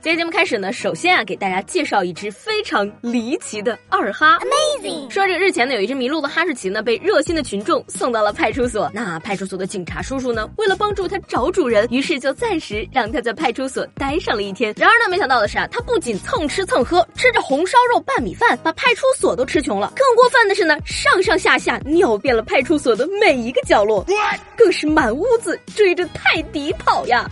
今天节目开始呢，首先啊，给大家介绍一只非常离奇的二哈。Amazing！说这个日前呢，有一只迷路的哈士奇呢，被热心的群众送到了派出所。那派出所的警察叔叔呢，为了帮助它找主人，于是就暂时让它在派出所待上了一天。然而呢，没想到的是啊，它不仅蹭吃蹭喝，吃着红烧肉拌米饭，把派出所都吃穷了。更过分的是呢，上上下下尿遍了派出所的每一个角落，更是满屋子追着泰迪跑呀。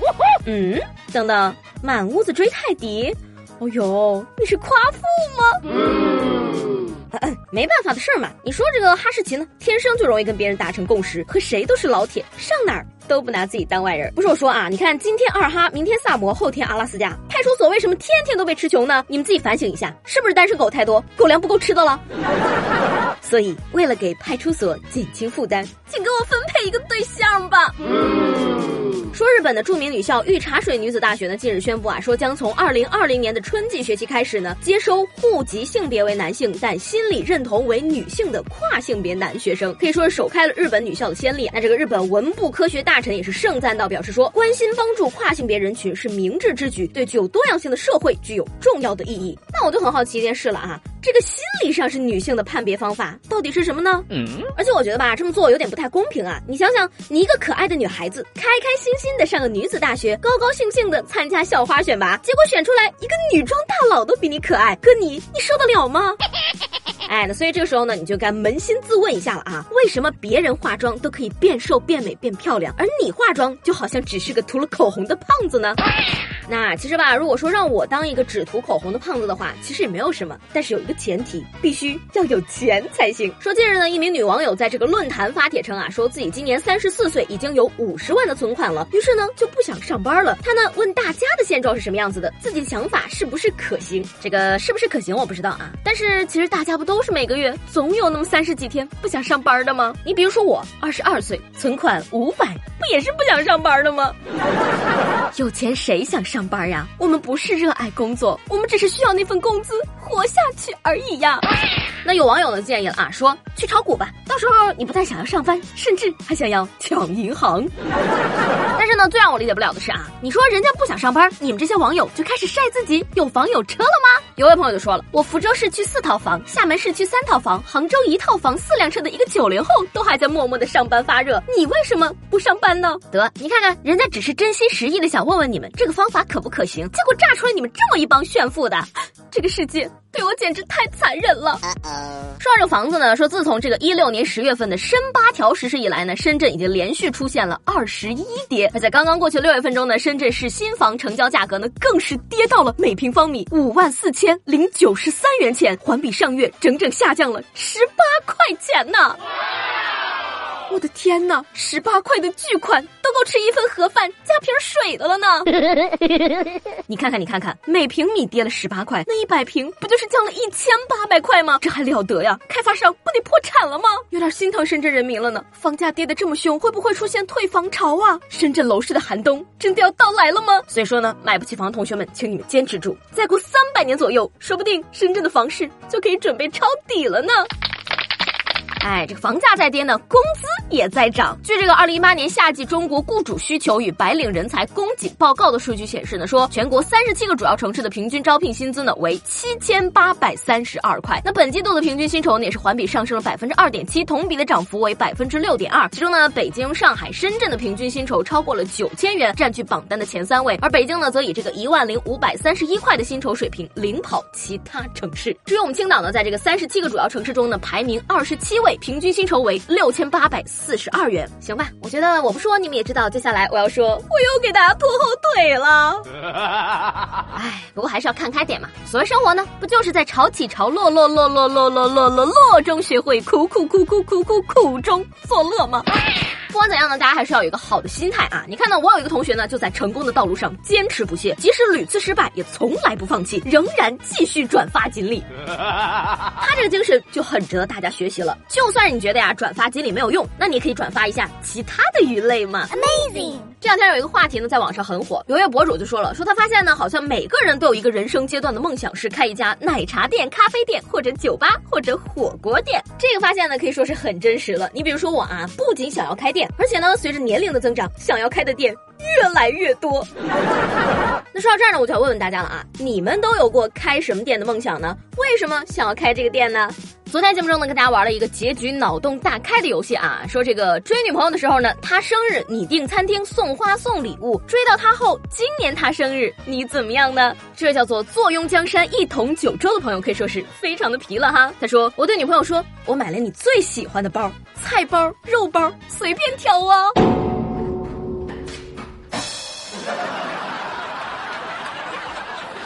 嗯，等等。满屋子追泰迪，哦呦，你是夸父吗？嗯，没办法的事儿嘛。你说这个哈士奇呢，天生就容易跟别人达成共识，和谁都是老铁，上哪儿都不拿自己当外人。不是我说啊，你看今天二哈，明天萨摩，后天阿拉斯加，派出所为什么天天都被吃穷呢？你们自己反省一下，是不是单身狗太多，狗粮不够吃的了？所以为了给派出所减轻负担，请给我分配一个对象吧。说日本的著名女校御茶水女子大学呢，近日宣布啊，说将从二零二零年的春季学期开始呢，接收户籍性别为男性但心理认同为女性的跨性别男学生，可以说是首开了日本女校的先例。那这个日本文部科学大臣也是盛赞到，表示说，关心帮助跨性别人群是明智之举，对具有多样性的社会具有重要的意义。那我就很好奇一件事了啊。这个心理上是女性的判别方法到底是什么呢？嗯，而且我觉得吧，这么做有点不太公平啊！你想想，你一个可爱的女孩子，开开心心的上个女子大学，高高兴兴的参加校花选拔，结果选出来一个女装大佬都比你可爱，可你你受得了吗？哎，那所以这个时候呢，你就该扪心自问一下了啊，为什么别人化妆都可以变瘦、变美、变漂亮，而你化妆就好像只是个涂了口红的胖子呢？那其实吧，如果说让我当一个只涂口红的胖子的话，其实也没有什么。但是有一个前提，必须要有钱才行。说近日呢，一名女网友在这个论坛发帖称啊，说自己今年三十四岁，已经有五十万的存款了，于是呢就不想上班了。她呢问大家的现状是什么样子的，自己想法是不是可行？这个是不是可行我不知道啊。但是其实大家不都是每个月总有那么三十几天不想上班的吗？你比如说我二十二岁，存款五百，不也是不想上班的吗？有钱谁想上上班呀？我们不是热爱工作，我们只是需要那份工资活下去而已呀。那有网友呢建议了啊，说去炒股吧，到时候你不但想要上班，甚至还想要抢银行。但是呢，最让我理解不了的是啊，你说人家不想上班，你们这些网友就开始晒自己有房有车了吗？有位朋友就说了，我福州市区四套房，厦门市区三套房，杭州一套房，四辆车的一个九零后都还在默默的上班发热，你为什么不上班呢？得，你看看人家只是真心实意的想问问你们这个方法可不可行，结果炸出来你们这么一帮炫富的，这个世界。对我简直太残忍了。说到这个房子呢，说自从这个一六年十月份的深八条实施以来呢，深圳已经连续出现了二十一跌。而在刚刚过去六月份中呢，深圳市新房成交价格呢更是跌到了每平方米五万四千零九十三元钱，环比上月整整下降了十八块钱呢。我的天哪，十八块的巨款都够吃一份盒饭加瓶水的了呢！你看看，你看看，每平米跌了十八块，那一百平不就是降了一千八百块吗？这还了得呀！开发商不得破产了吗？有点心疼深圳人民了呢。房价跌得这么凶，会不会出现退房潮啊？深圳楼市的寒冬真的要到来了吗？所以说呢，买不起房的同学们，请你们坚持住，再过三百年左右，说不定深圳的房市就可以准备抄底了呢。哎，这个房价在跌呢，工资也在涨。据这个二零一八年夏季中国雇主需求与白领人才供给报告的数据显示呢，说全国三十七个主要城市的平均招聘薪资呢为七千八百三十二块。那本季度的平均薪酬呢也是环比上升了百分之二点七，同比的涨幅为百分之六点二。其中呢，北京、上海、深圳的平均薪酬超过了九千元，占据榜单的前三位。而北京呢，则以这个一万零五百三十一块的薪酬水平领跑其他城市。至于我们青岛呢，在这个三十七个主要城市中呢，排名二十七位。平均薪酬为六千八百四十二元，行吧？我觉得我不说你们也知道，接下来我要说，我又给大家拖后腿了。哎，不过还是要看开点嘛。所谓生活呢，不就是在潮起潮落落落落落落落落落中学会苦苦苦苦苦苦苦中作乐吗？不管怎样呢，大家还是要有一个好的心态啊！你看呢，我有一个同学呢，就在成功的道路上坚持不懈，即使屡次失败，也从来不放弃，仍然继续转发锦鲤。他这个精神就很值得大家学习了。就算是你觉得呀，转发锦鲤没有用，那你可以转发一下其他的鱼类嘛。Amazing！这两天有一个话题呢，在网上很火，有一位博主就说了，说他发现呢，好像每个人都有一个人生阶段的梦想，是开一家奶茶店、咖啡店，或者酒吧，或者火锅店。这个发现呢，可以说是很真实了。你比如说我啊，不仅想要开而且呢，随着年龄的增长，想要开的店越来越多。那说到这儿呢，我就要问问大家了啊，你们都有过开什么店的梦想呢？为什么想要开这个店呢？昨天节目中呢，跟大家玩了一个结局脑洞大开的游戏啊，说这个追女朋友的时候呢，她生日你订餐厅送花送礼物，追到她后，今年她生日你怎么样呢？这叫做坐拥江山一统九州的朋友可以说是非常的皮了哈。他说我对女朋友说，我买了你最喜欢的包，菜包、肉包随便挑啊。